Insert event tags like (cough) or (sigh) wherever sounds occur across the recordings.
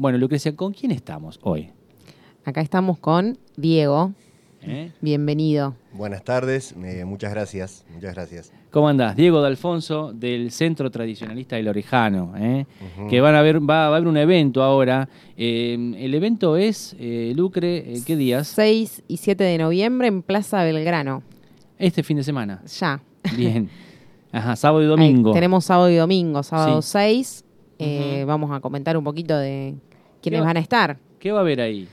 Bueno, Lucrecia, ¿con quién estamos hoy? Acá estamos con Diego. ¿Eh? Bienvenido. Buenas tardes, eh, muchas gracias, muchas gracias. ¿Cómo andás? Diego D'Alfonso del Centro Tradicionalista del Orejano, ¿eh? Que van a ver, va, va a haber un evento ahora. Eh, el evento es, eh, Lucre, eh, ¿qué días? 6 y 7 de noviembre en Plaza Belgrano. Este fin de semana. Ya. Bien. (laughs) Ajá, sábado y domingo. Ahí tenemos sábado y domingo. Sábado Sí. 6. eh, Ujú. Vamos a comentar un poquito de quiénes ¿Qué? van a estar. ¿Qué va a haber ahí?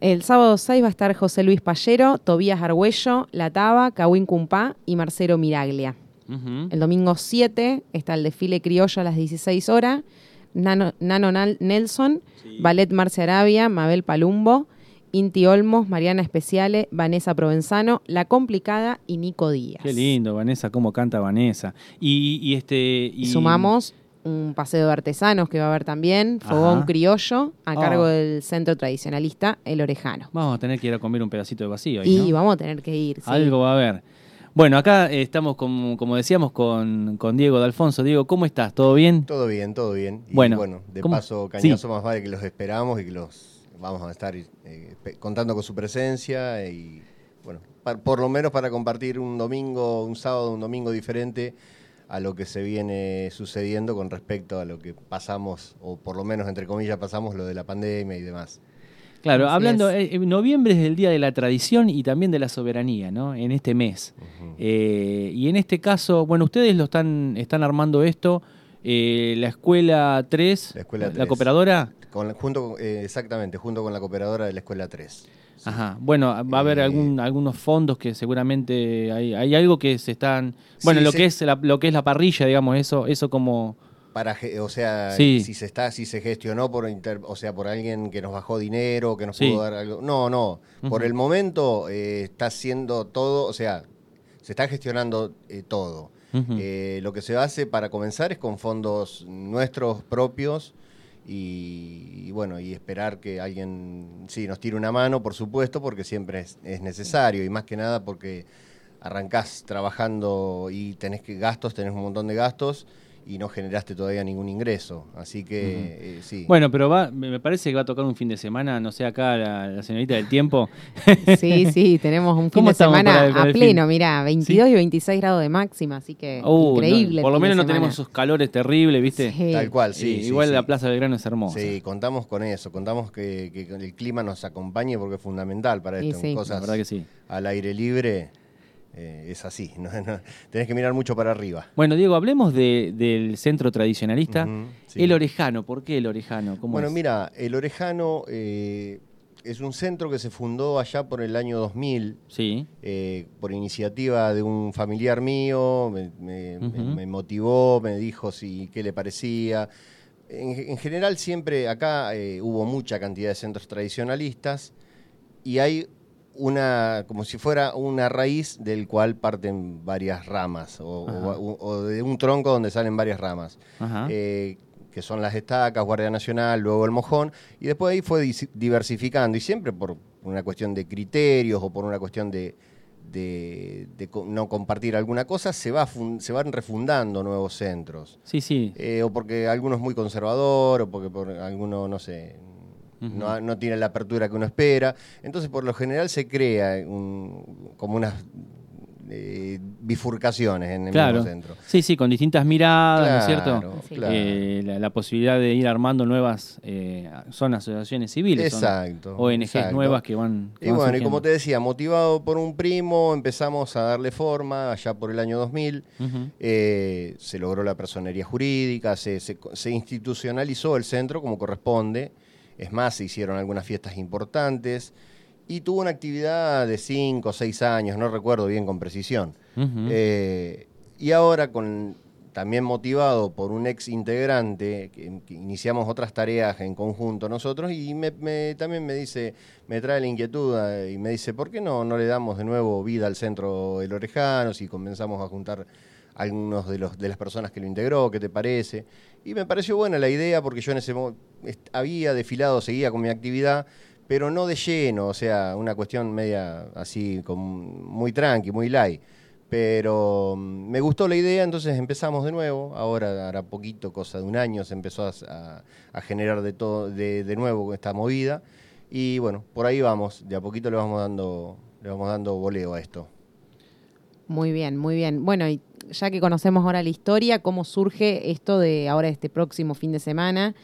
El sábado 6 va a estar José Luis Pallero, Tobías Argüello, La Taba, Cawin Cumpá y Marcelo Miraglia. El domingo 7 está el desfile criollo a las 16 horas. Nano, Nano Nal- Nelson, Ballet Marcia Arabia, Mabel Palumbo, Inti Olmos, Mariana Especiale, Vanessa Provenzano, La Complicada y Nico Díaz. Qué lindo, Vanessa, cómo canta Vanessa. Y, y este. Y sumamos un paseo de artesanos que va a haber también, fogón Ajá. criollo, a Oh. cargo del centro tradicionalista El Orejano. Vamos a tener que ir a comer un pedacito de vacío. ahí, Y ¿no? vamos a tener que ir. sí. Algo va a haber. Bueno, acá eh, estamos, como, como decíamos, con, con Diego D'Alfonso. Diego, ¿cómo estás? ¿Todo bien? Todo bien, todo bien. Y Bueno, bueno, de ¿cómo? paso, Cañazo más vale que los esperamos y que los vamos a estar eh, contando con su presencia y bueno, pa- por lo menos para compartir un domingo, un sábado, un domingo diferente a lo que se viene sucediendo con respecto a lo que pasamos, o por lo menos entre comillas pasamos lo de la pandemia y demás. Claro, Así hablando, eh, en noviembre es el Día de la Tradición y también de la Soberanía, ¿no? En este mes. Eh, y en este caso, bueno, ustedes lo están, están armando esto, eh, la Escuela 3, La Escuela la 3. cooperadora. Con junto, con- eh, exactamente, junto con la cooperadora de la Escuela 3. Sí. Ajá. Bueno, va a haber Eh, algún, algunos fondos que seguramente hay, hay algo que se están. Bueno, Sí, lo se- que es la, lo que es la parrilla, digamos, eso, eso como. para o sea Sí. si se está si se gestionó por inter- o sea por alguien que nos bajó dinero que nos pudo dar algo no no por el momento eh, está haciendo todo o sea se está gestionando eh, todo. Eh, lo que se hace para comenzar es con fondos nuestros propios y, bueno y esperar que alguien sí nos tire una mano por supuesto porque siempre es, es necesario y más que nada porque arrancás trabajando y tenés que gastos tenés un montón de gastos y no generaste todavía ningún ingreso así que eh, sí Bueno, pero va, me parece que va a tocar un fin de semana, no sé, acá la, la señorita del tiempo. (laughs) Sí, sí, tenemos un fin ¿Cómo de semana para el- para a pleno, mirá, 22 y 26 grados de máxima, así que Uh, increíble. por lo menos no semana. tenemos esos calores terribles, ¿viste? Sí. tal cual sí, Eh, sí, igual sí. la Plaza Belgrano es hermosa. Sí, contamos con eso, contamos que, que el clima nos acompañe porque es fundamental para esto. sí. La Cosas verdad que sí. al aire libre eh, es así, (laughs) no, no- tenés que mirar mucho para arriba. Bueno, Diego, hablemos de- del centro tradicionalista. Sí. El Orejano, ¿por qué el Orejano? ¿Cómo Bueno, es? mira, el Orejano eh, es un centro que se fundó allá por el año 2000 Sí. eh, por iniciativa de un familiar mío, me, motivó, me dijo si qué le parecía. En, en general siempre acá hubo mucha cantidad de centros tradicionalistas y hay una, como si fuera una raíz del cual parten varias ramas o, Ajá. o- o de un tronco donde salen varias ramas. Eh, que son las estacas, Guardia Nacional, luego el mojón, y después ahí fue diversificando, y siempre por una cuestión de criterios o por una cuestión de, de- no compartir alguna cosa, se, va fun- se van refundando nuevos centros. sí, sí. Eh, o porque alguno es muy conservador, o porque por alguno, no sé, No, no tiene la apertura que uno espera. Entonces, por lo general se crea un- como unas eh, bifurcaciones en el Claro. mismo centro. Sí, sí, con distintas miradas, ¿no es cierto? Claro. Eh, la, la posibilidad de ir armando nuevas, eh, son asociaciones civiles, son Exacto. ONGs exacto. nuevas que van. que Y van bueno, y como te decía, motivado por un primo, empezamos a darle forma allá por el año 2000. Ujú. Eh, se logró la personería jurídica, se, se- se institucionalizó el centro como corresponde. Es más, se hicieron algunas fiestas importantes y tuvo una actividad de 5 o 6 años, no recuerdo bien con precisión. Eh, y ahora, con, también motivado por un ex integrante, que, que iniciamos otras tareas en conjunto nosotros, y me- me- también me dice, me trae la inquietud eh, y me dice, ¿por qué no, no le damos de nuevo vida al centro El Orejano si comenzamos a juntar algunos de, los, de las personas que lo integró? ¿Qué te parece? Y me pareció buena la idea porque yo en ese momento había desfilado, seguía con mi actividad, pero no de lleno, o sea, una cuestión media así, con, muy tranqui, muy light Pero mm, me gustó la idea, entonces empezamos de nuevo. Ahora, hará poquito, cosa de un año, se empezó a, generar de, todo, de, de nuevo esta movida. Y bueno, por ahí vamos, de a poquito le vamos dando, le vamos dando voleo a esto. Muy bien, muy bien. Bueno, y ya que conocemos ahora la historia, ¿cómo surge esto de ahora este próximo fin de semana?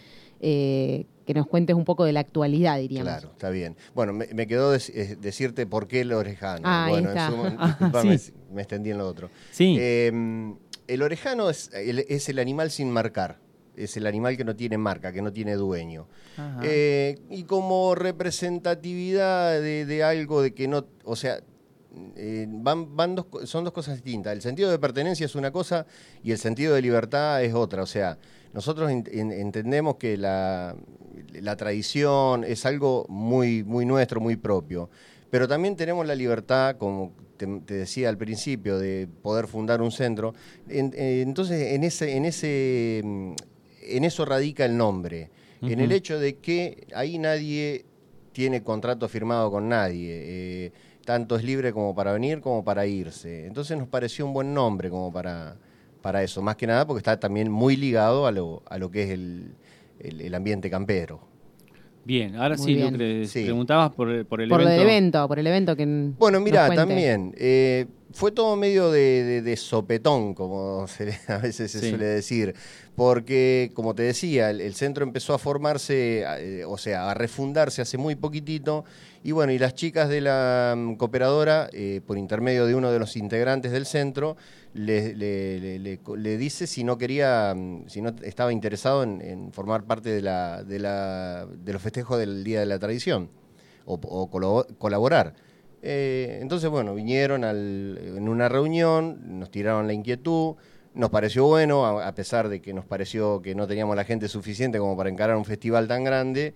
Eh, que nos cuentes un poco de la actualidad, diríamos. Claro, está bien. Bueno, me, me quedó eh, decirte por qué el orejano. Ah, ahí bueno, en su- (laughs) Ah, disculpame, sí. me extendí en lo otro. Sí. Eh, el orejano es el, es el animal sin marcar. Es el animal que no tiene marca, que no tiene dueño. Eh, y como representatividad de, de algo de que no, o sea, eh, van, van dos, son dos cosas distintas. El sentido de pertenencia es una cosa y el sentido de libertad es otra. O sea, nosotros en- en- entendemos que la, la tradición es algo muy, muy nuestro, muy propio. Pero también tenemos la libertad, como te, te decía al principio, de poder fundar un centro. En- eh, entonces, en ese, en ese, mm, en eso radica el nombre. En el hecho de que ahí nadie tiene contrato firmado con nadie. eh, tanto es libre como para venir como para irse. Entonces nos pareció un buen nombre como para, para eso. Más que nada porque está también muy ligado a lo, a lo que es el, el- el ambiente campero. Bien, ahora Muy sí, bien. lo que le Sí. preguntabas por, el- por el por lo evento. del evento, por el evento que Bueno, mira, también eh, fue todo medio de, de- de sopetón, como (laughs) se a veces se Sí. suele decir, porque, como te decía, el, el centro empezó a formarse, eh, o sea, a refundarse hace muy poquitito, y bueno, y las chicas de la mm, cooperadora, eh, por intermedio de uno de los integrantes del centro, le, le- le- le- le dice si no quería, mm, si no estaba interesado en, en formar parte de, la, de, la, de los festejos del Día de la Tradición, o, o colabo- colaborar. Eh, entonces, bueno, vinieron al- en una reunión, nos tiraron la inquietud, nos pareció bueno, a, a pesar de que nos pareció que no teníamos la gente suficiente como para encarar un festival tan grande.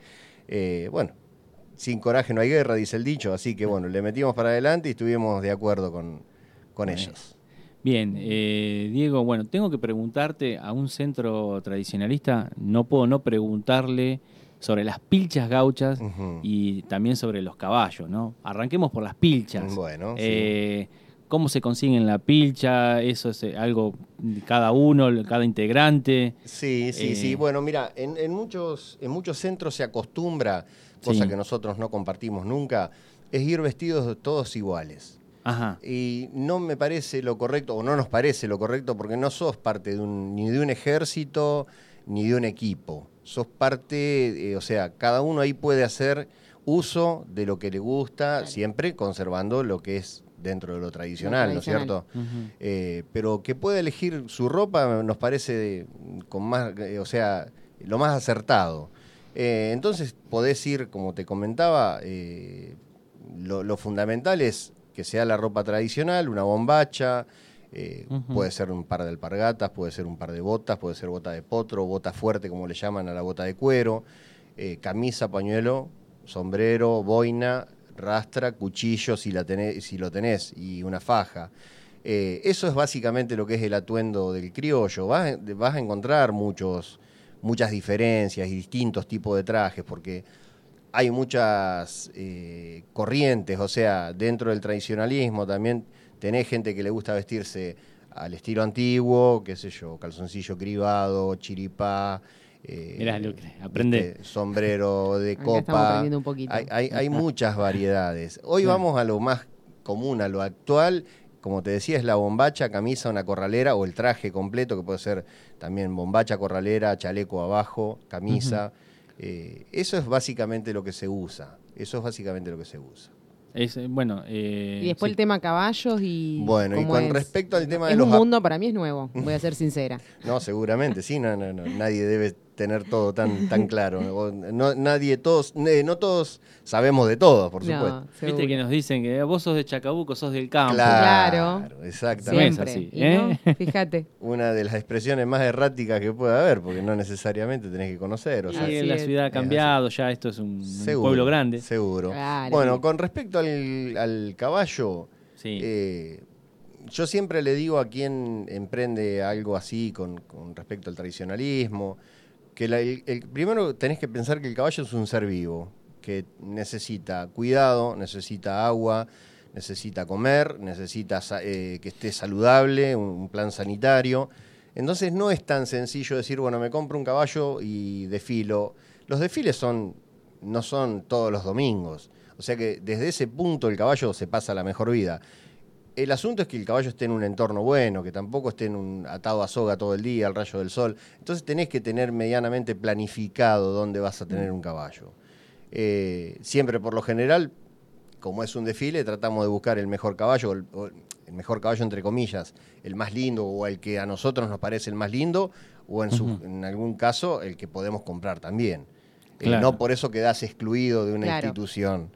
Eh, bueno, sin coraje no hay guerra, dice el dicho, así que bueno, le metimos para adelante y estuvimos de acuerdo con, con Bueno. ellos. Bien, eh, Diego, bueno, tengo que preguntarte a un centro tradicionalista, no puedo no preguntarle sobre las pilchas gauchas y también sobre los caballos, ¿no? Arranquemos por las pilchas. Bueno, sí. Eh, ¿Cómo se consiguen la pilcha? ¿Eso es eh, algo de cada uno, cada integrante? Sí, sí, Eh, sí. Bueno, mira, en, en muchos, en muchos centros se acostumbra, cosa Sí. que nosotros no compartimos nunca, es ir vestidos todos iguales. Ajá. Y no me parece lo correcto, o no nos parece lo correcto, porque no sos parte de un, ni de un ejército ni de un equipo. Sos parte, eh, o sea, cada uno ahí puede hacer uso de lo que le gusta, siempre conservando lo que es dentro de lo tradicional, ¿no es cierto? Eh, pero que pueda elegir su ropa nos parece con más, eh, o sea, lo más acertado. Eh, entonces podés ir, como te comentaba, eh, lo, lo fundamental es que sea la ropa tradicional, una bombacha, eh, puede ser un par de alpargatas, puede ser un par de botas, puede ser bota de potro, bota fuerte como le llaman a la bota de cuero, eh, camisa, pañuelo, sombrero, boina, rastra, cuchillo si, la tenés, si lo tenés y una faja. Eh, eso es básicamente lo que es el atuendo del criollo. Vas, a- vas a encontrar muchos, muchas diferencias y distintos tipos de trajes, porque hay muchas eh, corrientes, o sea, dentro del tradicionalismo también tenés gente que le gusta vestirse al estilo antiguo, qué sé yo, calzoncillo cribado, chiripá. eh, Mirá sombrero de Acá estamos copa. aprendiendo un poquito. Hay, hay- hay muchas variedades. Hoy Claro. vamos a lo más común, a lo actual. Como te decía, es la bombacha, camisa, una corralera o el traje completo, que puede ser también bombacha, corralera, chaleco abajo, camisa. Eh, eso es básicamente lo que se usa. Eso es básicamente lo que se usa. Es, eh, bueno, eh, Y después sí. el tema caballos y. Bueno, y con es. respecto al tema de es los un mundo para mí es nuevo, voy a ser sincera. (laughs) No, seguramente, sí, no, no, no, nadie debe tener todo tan, tan claro. No, nadie, todos, eh, no todos sabemos de todo, por No, supuesto. Viste que nos dicen que vos sos de Chacabuco, sos del campo. Claro, Claro. exactamente. No es Siempre. así, Y ¿eh? no, fíjate. (laughs) Una de las expresiones más erráticas que puede haber, porque no necesariamente tenés que conocer. O sea, la ciudad ha cambiado, ya esto es un, un seguro, pueblo grande. Seguro. Claro. Bueno, con respecto al, al caballo, Sí. eh, yo siempre le digo a quien emprende algo así con, con respecto al tradicionalismo, que la- el, primero tenés que pensar que el caballo es un ser vivo, que necesita cuidado, necesita agua, necesita comer, necesita eh, que esté saludable, un, plan sanitario. Entonces no es tan sencillo decir, bueno, me compro un caballo y desfilo. Los desfiles son, no son todos los domingos. O sea que desde ese punto el caballo se pasa la mejor vida. El asunto es que el caballo esté en un entorno bueno, que tampoco esté en un atado a soga todo el día, al rayo del sol. Entonces tenés que tener medianamente planificado dónde vas a tener un caballo. Eh, siempre por lo general, como es un desfile, tratamos de buscar el mejor caballo, el, mejor caballo entre comillas, el más lindo o el que a nosotros nos parece el más lindo, o en, algún caso el que podemos comprar también. Eh, no por eso quedás excluido de una institución.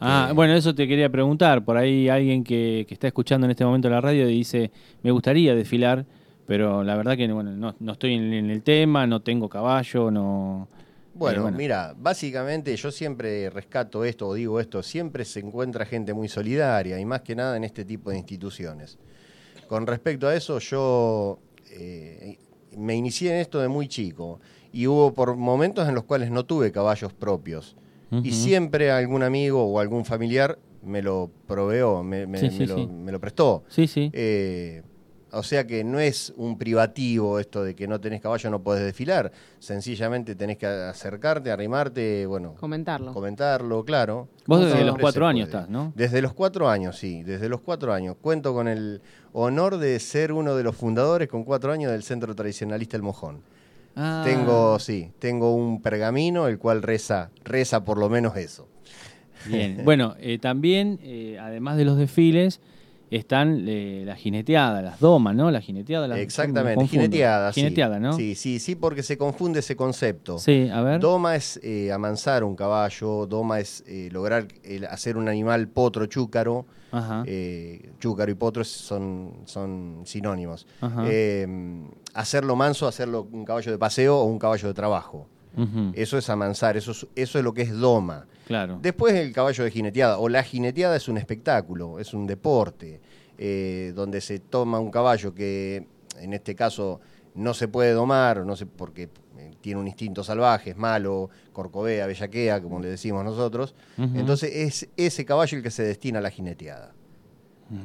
Ah, bueno, eso te quería preguntar. Por ahí alguien que, está escuchando en este momento la radio dice, me gustaría desfilar, pero la verdad que bueno, no, estoy en, el tema, no tengo caballo, no... Bueno, bueno, mira, básicamente yo siempre rescato esto o digo esto, siempre se encuentra gente muy solidaria y más que nada en este tipo de instituciones. Con respecto a eso, yo eh, me inicié en esto de muy chico y hubo por momentos en los cuales no tuve caballos propios. Y siempre algún amigo o algún familiar me lo proveó, me, lo, prestó. Sí, sí. Eh, o sea que no es un privativo esto de que no tenés caballo, no podés desfilar. Sencillamente tenés que acercarte, arrimarte, bueno. Comentarlo. Comentarlo, claro. Vos desde los cuatro años estás, ¿no? Desde los cuatro años, sí, desde los cuatro años. Cuento con el honor de ser uno de los fundadores con cuatro años del Centro Tradicionalista El Mojón. Ah. Tengo, sí, tengo un pergamino el cual reza, reza por lo menos eso. Bien, (laughs) bueno, eh, también, eh, además de los desfiles, están eh, las jineteadas, las domas, ¿no? La jineteada. Las, Exactamente, jineteada, Jineteada, ¿no? Sí, sí, sí, porque se confunde ese concepto. Sí, a ver. Doma es amansar un caballo, doma es lograr hacer un animal potro chúcaro. chúcaro y potro son, son sinónimos. hacerlo manso, hacerlo un caballo de paseo o un caballo de trabajo. Eso es amansar, eso es, eso es lo que es doma. Claro. Después el caballo de jineteada, o la jineteada es un espectáculo, es un deporte, eh, donde se toma un caballo que en este caso no se puede domar, no sé, porque eh, tiene un instinto salvaje, es malo, corcovea, bellaquea, como le decimos nosotros. Entonces es ese caballo el que se destina a la jineteada.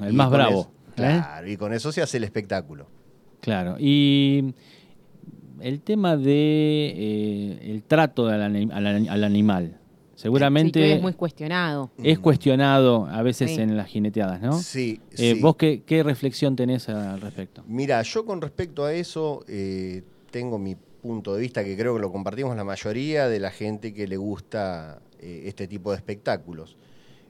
El más bravo. ¿eh? claro, y con eso se hace el espectáculo. Claro, y el tema de eh, el trato al, animal. Seguramente es muy cuestionado. Es cuestionado a veces en las jineteadas, ¿no? Sí. Eh, ¿Vos qué, reflexión tenés al respecto? Mira, yo con respecto a eso eh, tengo mi punto de vista que creo que lo compartimos la mayoría de la gente que le gusta este tipo de espectáculos.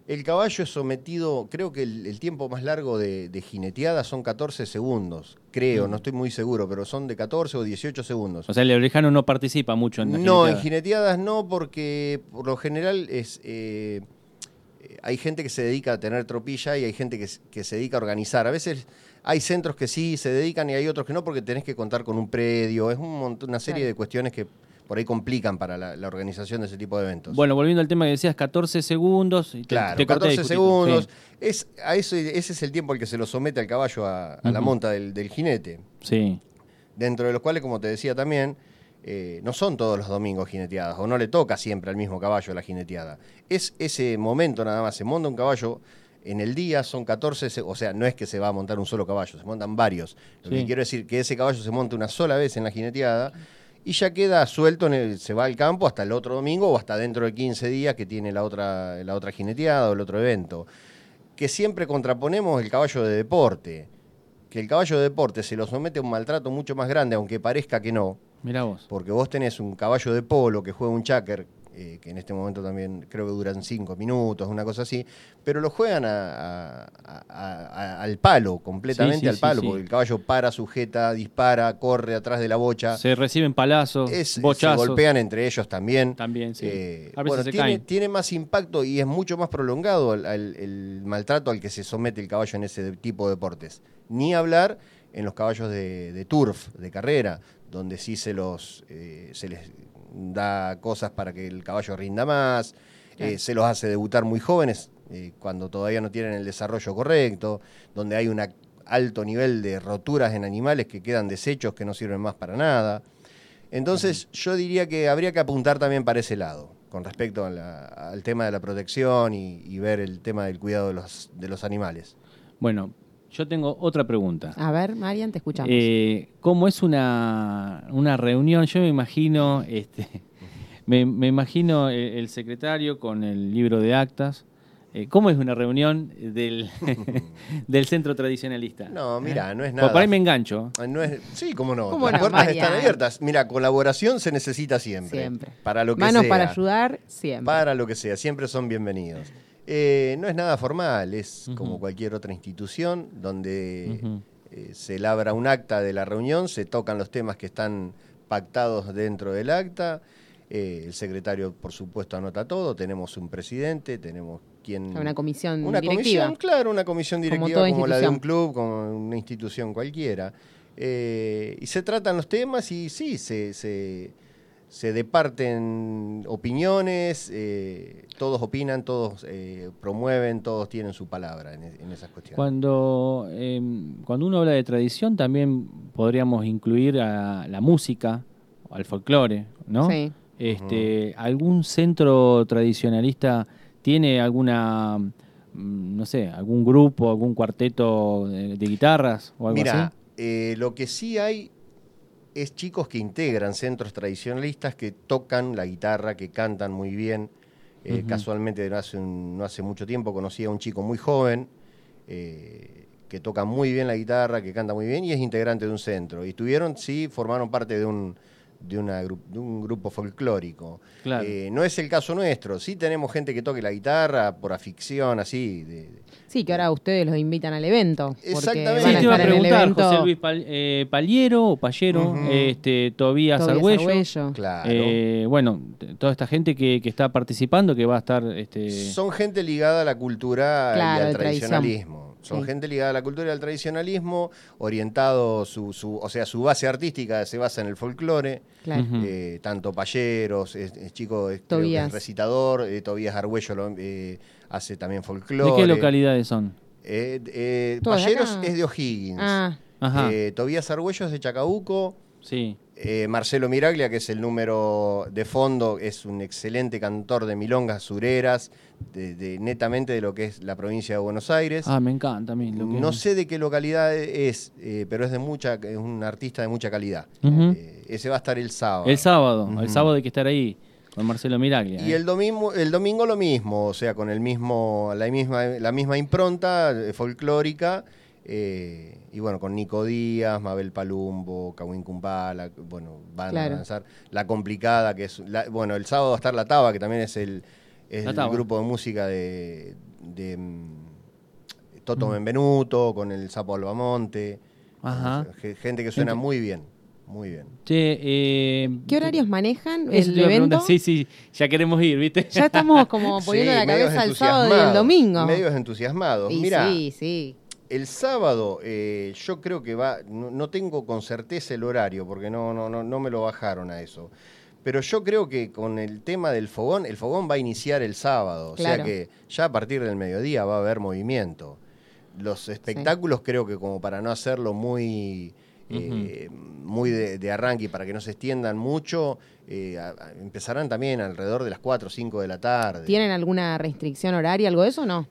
El caballo es sometido, creo que el, tiempo más largo de, jineteada son 14 segundos, creo, mm. no estoy muy seguro, pero son de 14 o 18 segundos. O sea, el orejano no participa mucho en No, en jineteadas no, porque por lo general es... Eh, hay gente que se dedica a tener tropilla y hay gente que, se dedica a organizar. A veces hay centros que sí se dedican y hay otros que no porque tenés que contar con un predio. Es un una serie de cuestiones que por ahí complican para la, organización de ese tipo de eventos. Bueno, volviendo al tema que decías, 14 segundos. claro, 14 segundos. Es, a eso, ese es el tiempo al que se lo somete al caballo a, la monta del, jinete. Sí. Dentro de los cuales, como te decía también, eh, no son todos los domingos jineteadas, o no le toca siempre al mismo caballo la jineteada. Es ese momento nada más, se monta un caballo en el día son 14, o sea, no es que se va a montar un solo caballo, se montan varios. Lo que quiero decir que ese caballo se monta una sola vez en la jineteada y ya queda suelto, se va al campo hasta el otro domingo o hasta dentro de 15 días que tiene la otra, la otra jineteada o el otro evento. Que siempre contraponemos el caballo de deporte, que el caballo de deporte se lo somete a un maltrato mucho más grande, aunque parezca que no. Mira vos. Porque vos tenés un caballo de polo que juega un cháquer eh, que en este momento también creo que duran cinco minutos, una cosa así, pero lo juegan al palo, completamente al palo, porque el caballo para, sujeta, dispara, corre atrás de la bocha. Se reciben palazos, bochazos. Se golpean entre ellos también. También, sí. Eh, bueno, tiene, más impacto y es mucho más prolongado el, maltrato al que se somete el caballo en ese tipo de deportes. Ni hablar en los caballos de, turf, de carrera, donde sí se los eh, se les da cosas para que el caballo rinda más, eh, se los hace debutar muy jóvenes, eh, cuando todavía no tienen el desarrollo correcto, donde hay un alto nivel de roturas en animales que quedan desechos que no sirven más para nada. Entonces yo diría que habría que apuntar también para ese lado. con respecto a la- al tema de la protección y, y ver el tema del cuidado de los, de los animales. Bueno, yo tengo otra pregunta. A ver, Marian, te escuchamos. Eh, ¿Cómo es una, una reunión? Yo me imagino, este, (laughs) me, me imagino el, el secretario con el libro de actas. Eh, ¿Cómo es una reunión del, (laughs) del centro tradicionalista? No, mira, no es Porque nada. Por ahí me engancho. Ah, No es, sí, cómo no. ¿Cómo Las no, puertas Marian? están abiertas. Mira, colaboración se necesita siempre. Siempre. Para lo que Manos sea. para ayudar, siempre. Para lo que sea, siempre son bienvenidos. Eh, no es nada formal, es como cualquier otra institución donde eh, se labra un acta de la reunión, se tocan los temas que están pactados dentro del acta. eh, el secretario, por supuesto, anota todo. Tenemos un presidente, tenemos quien. Una comisión Una directiva. comisión, claro, una comisión directiva como, la de un club, como una institución cualquiera. Eh, y se tratan los temas y sí, se, se, se departen opiniones, eh, todos opinan, todos eh, promueven, todos tienen su palabra en, en esas cuestiones. Cuando, eh, cuando uno habla de tradición, también podríamos incluir a la música, al folclore, ¿no? Sí. Este, ¿Algún centro tradicionalista tiene alguna, mm, no sé, algún grupo, algún cuarteto de, de guitarras o algo Mira, así? eh, lo que sí hay es chicos que integran centros tradicionalistas, que tocan la guitarra, que cantan muy bien. Eh. Casualmente no hace, un- no hace mucho tiempo conocí a un chico muy joven eh, que toca muy bien la guitarra, que canta muy bien y es integrante de un centro. Y estuvieron, sí, formaron parte de un, de una gru- de un grupo folclórico. Claro. Eh, no es el caso nuestro. Sí tenemos gente que toque la guitarra por afición, así. de- Sí, que ahora ustedes los invitan al evento. Porque Exactamente. Sí, van a te iba a estar en el preguntar, evento José Luis Pal- eh, Paliero o Pallero, este, Tobías. Argüello. claro. Eh, bueno, toda esta gente que, que está participando, que va a estar... Este, Son gente ligada a la cultura Claro, y al tradición. Son Sí. gente ligada a la cultura y al tradicionalismo, orientado, su, su, o sea, su base artística se basa en el folclore. Claro. Eh, tanto Palleros, es, es chico, es, es recitador, eh, Tobías Argüello lo- eh, hace también folclore. ¿De qué localidades son? Eh, eh, acá. es de O'Higgins. Ah, Ajá, Eh, Tobías Argüello es de Chacabuco. Sí. Eh, Marcelo Miraglia, que es el número de fondo, es un excelente cantor de milongas sureras, de, de- netamente de lo que es la provincia de Buenos Aires. Ah, me encanta a mí. lo que- no sé de qué localidad es, eh, pero es de mucha, es un artista de mucha calidad. Eh, ese va a estar el sábado. El sábado, el sábado hay que estar ahí con Marcelo Miraglia. Y el domingo, el domingo lo mismo, o sea, con el mismo, la misma, la misma impronta folclórica. eh, y bueno, con Nico Díaz, Mabel Palumbo, Kawin Kumbala, bueno, van Claro. a lanzar La Complicada, que es, la- bueno, el sábado va a estar La Taba, que también es el, es el grupo de música de, de, mm, Toto Mm. Benvenuto, con el Sapo Albamonte. Ajá. Ge- Gente que suena Gente- muy bien, muy bien. Che, eh, ¿Qué horarios manejan el evento? Sí, sí, ya queremos ir, ¿viste? Ya estamos como (laughs) poniendo Sí, la cabeza al sábado y el domingo. Medios entusiasmados. Mira, sí, sí. El sábado, eh, yo creo que va, no, no tengo con certeza el horario, porque no, no, no, no me lo bajaron a eso. Pero yo creo que con el tema del fogón, el fogón va a iniciar el sábado. O sea que ya a partir del mediodía va a haber movimiento. Los espectáculos creo que como para no hacerlo muy, eh, muy de, de arranque y para que no se extiendan mucho, eh, a- a- empezarán también alrededor de las 4 o 5 de la tarde. ¿Tienen alguna restricción horaria, algo de eso o no?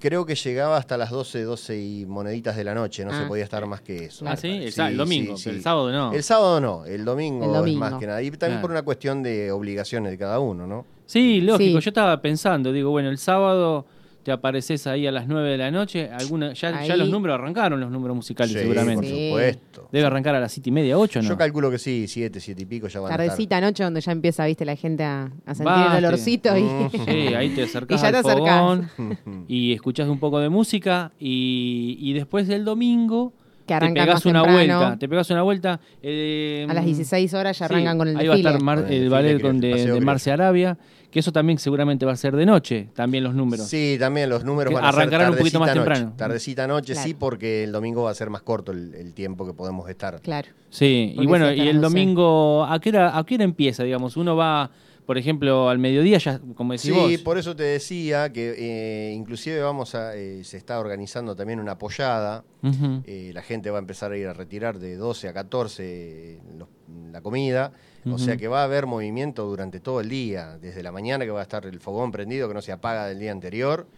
Creo que llegaba hasta las 12, 12 y moneditas de la noche, no Ah. se podía estar más que eso. Ah, sí, el, sa- el Sí, domingo, sí, el sí. sábado no. El sábado no, el domingo, El es más que nada. Y también Claro. por una cuestión de obligaciones de cada uno, ¿no? Sí, lógico. Sí. Yo estaba pensando, digo, bueno, el sábado te apareces ahí a las 9 de la noche. Alguna, ya, ya los números arrancaron, los números musicales, Sí, seguramente. Por supuesto. Debe arrancar a las 7 y media, 8, ¿no? Yo calculo que sí, 7, 7 y pico ya van a Tardecita noche donde ya empieza, viste, la gente a, a sentir el olorcito y, Mm. Sí, (laughs) ahí te acercás (laughs) Y ya te al fogón (laughs) y escuchás un poco de música y, y después del domingo que te más una temprano. vuelta. Te pegás una vuelta. eh, A las 16 horas ya sí, arrancan con el ahí desfile. va a estar Mar- el el ballet con de, de Arabia, que eso también seguramente va a ser de noche, también los números. Sí, también los números Que van a ser arrancarán un poquito más temprano. Tardecita noche, sí, porque el domingo va a ser más corto el, el tiempo que podemos estar. Claro. Sí, y bueno, y el 12. domingo, ¿a qué, hora, ¿a qué hora empieza, digamos? Uno va, por ejemplo, al mediodía ya, como decís Sí, vos. por eso te decía que eh, inclusive vamos a, eh, se está organizando también una apoyada. Eh, la gente va a empezar a ir a retirar de 12 a 14 los- la comida. O sea que va a haber movimiento durante todo el día. Desde la mañana que va a estar el fogón prendido, que no se apaga del día anterior.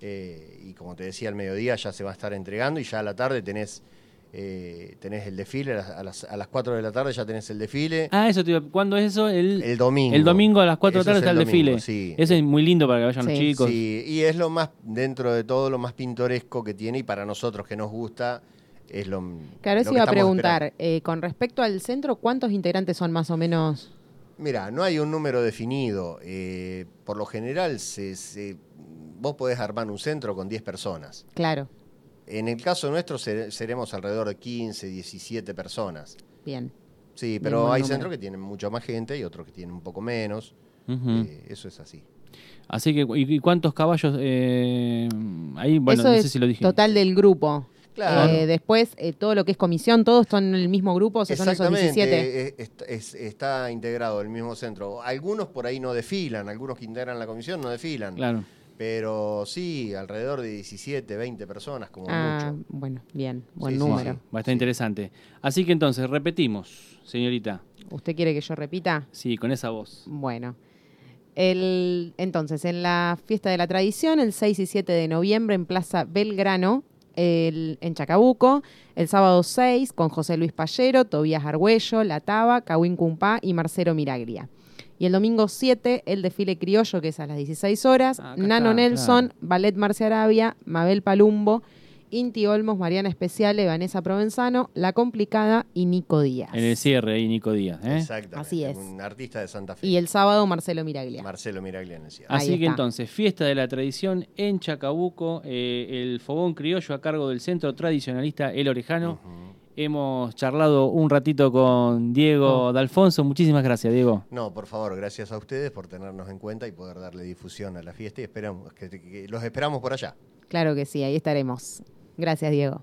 Eh, y como te decía, al mediodía ya se va a estar entregando y ya a la tarde tenés, eh, tenés el desfile. A las, a, las, a las 4 de la tarde ya tenés el desfile. Ah, eso, te iba- ¿cuándo es eso? El, el domingo. el domingo a las 4 de la tarde es está el domingo, desfile. Sí. Eso es muy lindo para que vayan los chicos. Sí, y es lo más, dentro de todo, lo más pintoresco que tiene y para nosotros que nos gusta, es lo Claro, eso iba a preguntar. eh, con respecto al centro, ¿cuántos integrantes son más o menos? Mira, no hay un número definido. eh, por lo general, se, se- vos podés armar un centro con 10 personas. Claro, En el caso nuestro sere- seremos alrededor de 15, 17 personas. bien. Sí, Bien, pero buen hay centros que tienen mucho más gente y otros que tienen un poco menos. Ujú. eh, eso es así. Así que, ¿y, cuántos caballos eh, ahí? Bueno, eso no es sé si lo dije. total del grupo. Claro. Eh, después, eh, todo lo que es comisión, todos están en el mismo grupo, o sea, son esos 17. eh, est- es- está integrado el mismo centro. Algunos por ahí no desfilan, algunos que integran la comisión no desfilan. Claro. Pero sí, alrededor de 17, 20 personas como Ah, mucho. bueno, bien, buen Sí, sí, número. sí. Va a estar interesante. Así que entonces, repetimos, señorita. ¿Usted quiere que yo repita? Sí, con esa voz. Bueno. El, entonces, en la fiesta de la tradición, el 6 y 7 de noviembre en Plaza Belgrano, el- en Chacabuco, el sábado 6 con José Luis Pallero, Tobías Argüello, La Taba, Cawin Cumpá y Marcelo Miraglia. Y el domingo 7, el desfile criollo, que es a las 16 horas, Ah, Nano está, Nelson, claro. Ballet Marcia Arabia, Mabel Palumbo, Inti Olmos, Mariana Especiale, Vanessa Provenzano, La Complicada y Nico Díaz. En el cierre ahí, Nico Díaz. ¿eh? Exactamente. Así es. Un artista de Santa Fe. Y el sábado, Marcelo Miraglia. Marcelo Miraglia en el cierre. Así Ahí que está. entonces, fiesta de la tradición en Chacabuco, eh, el fogón criollo a cargo del centro tradicionalista El Orejano. Hemos charlado un ratito con Diego Oh. D'Alfonso. Muchísimas gracias, Diego. No, por favor, gracias a ustedes por tenernos en cuenta y poder darle difusión a la fiesta y esperamos que, que los esperamos por allá. Claro que sí, ahí estaremos. Gracias, Diego.